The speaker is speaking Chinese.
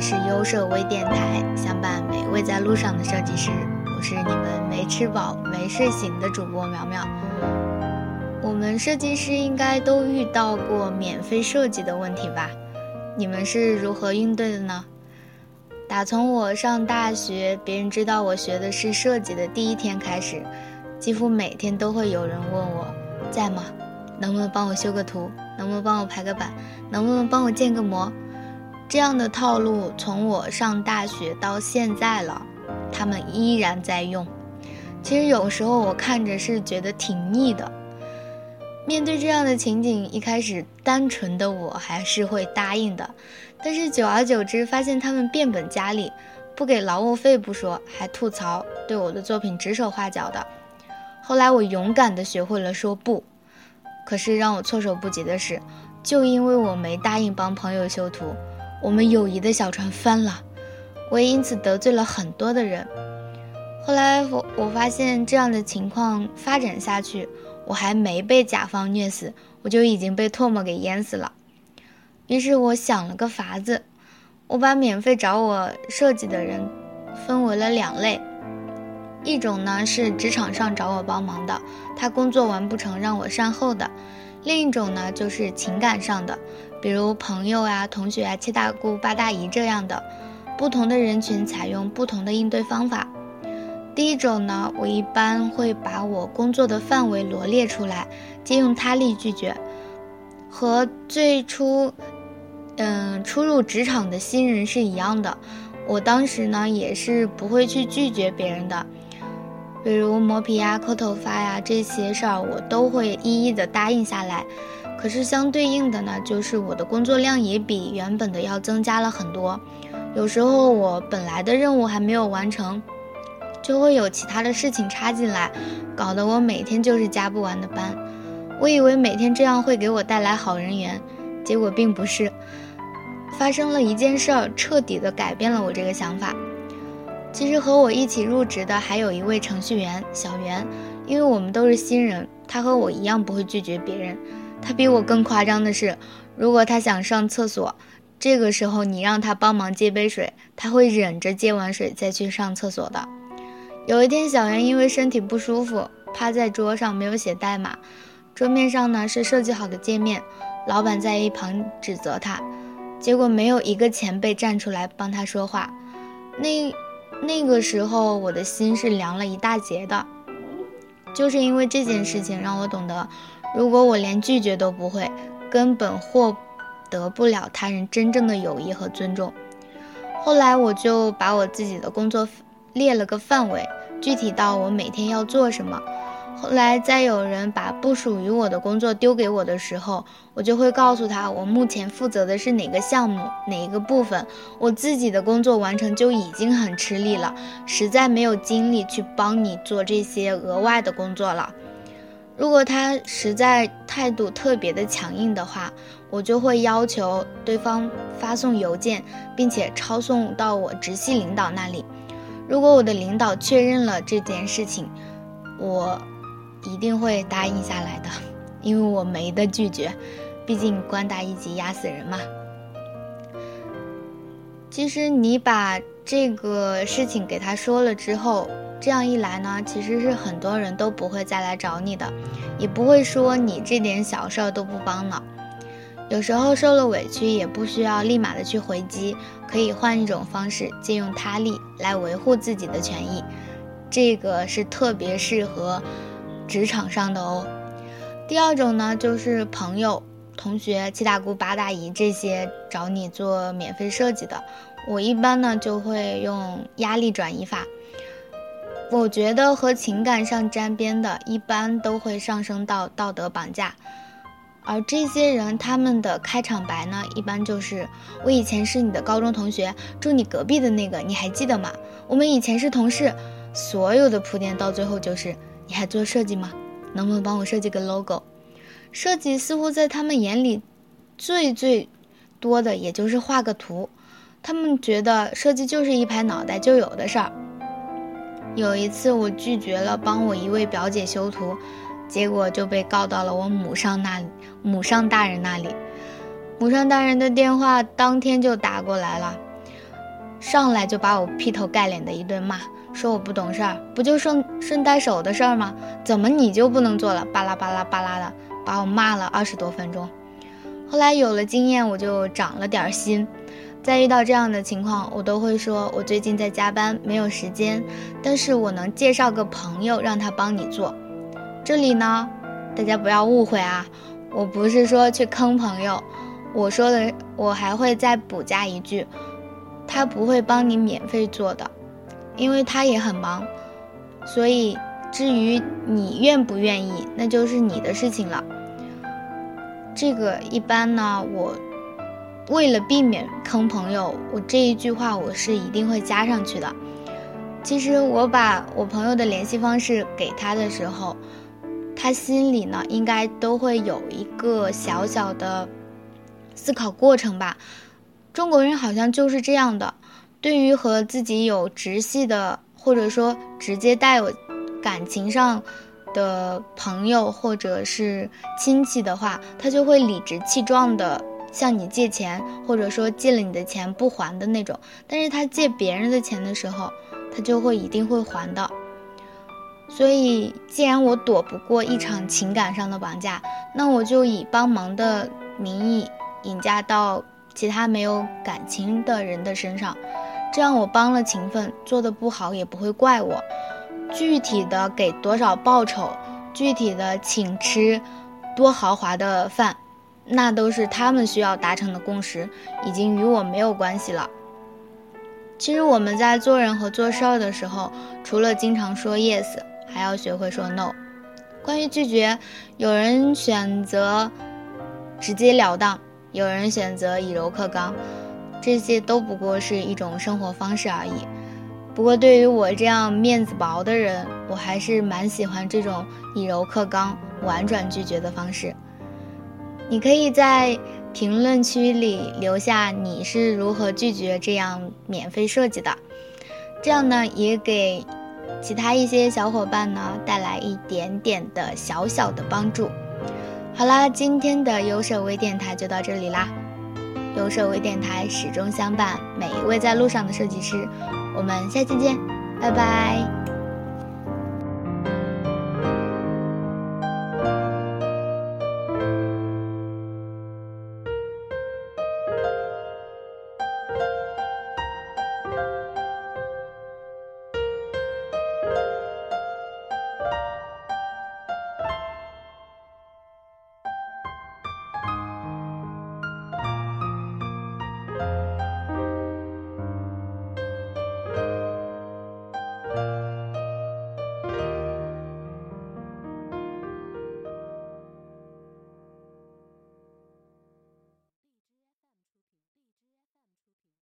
是优设微电台，相伴每位在路上的设计师。我是你们没吃饱、没睡醒的主播苗苗。我们设计师应该都遇到过免费设计的问题吧？你们是如何应对的呢？打从我上大学，别人知道我学的是设计的第一天开始，几乎每天都会有人问我在吗？能不能帮我修个图？能不能帮我排个版？能不能帮我建个模？这样的套路从我上大学到现在了，他们依然在用。其实有时候我看着是觉得挺腻的。面对这样的情景，一开始单纯的我还是会答应的，但是久而久之发现他们变本加厉，不给劳务费不说，还吐槽，对我的作品指手画脚的。后来我勇敢的学会了说不。可是让我措手不及的是，就因为我没答应帮朋友修图。我们友谊的小船翻了，我也因此得罪了很多的人。后来我我发现这样的情况发展下去，我还没被甲方虐死，我就已经被唾沫给淹死了。于是我想了个法子，我把免费找我设计的人分为了两类，一种呢是职场上找我帮忙的，他工作完不成让我善后的；另一种呢就是情感上的。比如朋友啊、同学啊、七大姑八大姨这样的，不同的人群采用不同的应对方法。第一种呢，我一般会把我工作的范围罗列出来，借用他力拒绝，和最初，嗯，初入职场的新人是一样的。我当时呢也是不会去拒绝别人的，比如磨皮呀、抠头发呀这些事儿，我都会一一的答应下来。可是相对应的呢，就是我的工作量也比原本的要增加了很多。有时候我本来的任务还没有完成，就会有其他的事情插进来，搞得我每天就是加不完的班。我以为每天这样会给我带来好人缘，结果并不是。发生了一件事儿，彻底的改变了我这个想法。其实和我一起入职的还有一位程序员小袁，因为我们都是新人，他和我一样不会拒绝别人。他比我更夸张的是，如果他想上厕所，这个时候你让他帮忙接杯水，他会忍着接完水再去上厕所的。有一天，小袁因为身体不舒服，趴在桌上没有写代码，桌面上呢是设计好的界面，老板在一旁指责他，结果没有一个前辈站出来帮他说话。那那个时候，我的心是凉了一大截的，就是因为这件事情让我懂得。如果我连拒绝都不会，根本获得不了他人真正的友谊和尊重。后来我就把我自己的工作列了个范围，具体到我每天要做什么。后来再有人把不属于我的工作丢给我的时候，我就会告诉他，我目前负责的是哪个项目，哪一个部分，我自己的工作完成就已经很吃力了，实在没有精力去帮你做这些额外的工作了。如果他实在态度特别的强硬的话，我就会要求对方发送邮件，并且抄送到我直系领导那里。如果我的领导确认了这件事情，我一定会答应下来的，因为我没得拒绝，毕竟官大一级压死人嘛。其实你把这个事情给他说了之后。这样一来呢，其实是很多人都不会再来找你的，也不会说你这点小事儿都不帮了。有时候受了委屈，也不需要立马的去回击，可以换一种方式，借用他力来维护自己的权益。这个是特别适合职场上的哦。第二种呢，就是朋友、同学、七大姑八大姨这些找你做免费设计的，我一般呢就会用压力转移法。我觉得和情感上沾边的，一般都会上升到道德绑架，而这些人他们的开场白呢，一般就是“我以前是你的高中同学，住你隔壁的那个，你还记得吗？我们以前是同事。”所有的铺垫到最后就是“你还做设计吗？能不能帮我设计个 logo？” 设计似乎在他们眼里，最最多的也就是画个图，他们觉得设计就是一拍脑袋就有的事儿。有一次，我拒绝了帮我一位表姐修图，结果就被告到了我母上那里，母上大人那里。母上大人的电话当天就打过来了，上来就把我劈头盖脸的一顿骂，说我不懂事儿，不就顺顺带手的事儿吗？怎么你就不能做了？巴拉巴拉巴拉的，把我骂了二十多分钟。后来有了经验，我就长了点心。在遇到这样的情况，我都会说：“我最近在加班，没有时间，但是我能介绍个朋友让他帮你做。”这里呢，大家不要误会啊，我不是说去坑朋友，我说的我还会再补加一句，他不会帮你免费做的，因为他也很忙。所以至于你愿不愿意，那就是你的事情了。这个一般呢，我。为了避免坑朋友，我这一句话我是一定会加上去的。其实我把我朋友的联系方式给他的时候，他心里呢应该都会有一个小小的思考过程吧。中国人好像就是这样的，对于和自己有直系的或者说直接带有感情上的朋友或者是亲戚的话，他就会理直气壮的。向你借钱，或者说借了你的钱不还的那种，但是他借别人的钱的时候，他就会一定会还的。所以，既然我躲不过一场情感上的绑架，那我就以帮忙的名义引嫁到其他没有感情的人的身上，这样我帮了情分，做的不好也不会怪我。具体的给多少报酬，具体的请吃多豪华的饭。那都是他们需要达成的共识，已经与我没有关系了。其实我们在做人和做事儿的时候，除了经常说 yes，还要学会说 no。关于拒绝，有人选择直截了当，有人选择以柔克刚，这些都不过是一种生活方式而已。不过对于我这样面子薄的人，我还是蛮喜欢这种以柔克刚、婉转拒绝的方式。你可以在评论区里留下你是如何拒绝这样免费设计的，这样呢也给其他一些小伙伴呢带来一点点的小小的帮助。好啦，今天的有手微电台就到这里啦，有手微电台始终相伴每一位在路上的设计师，我们下期见，拜拜。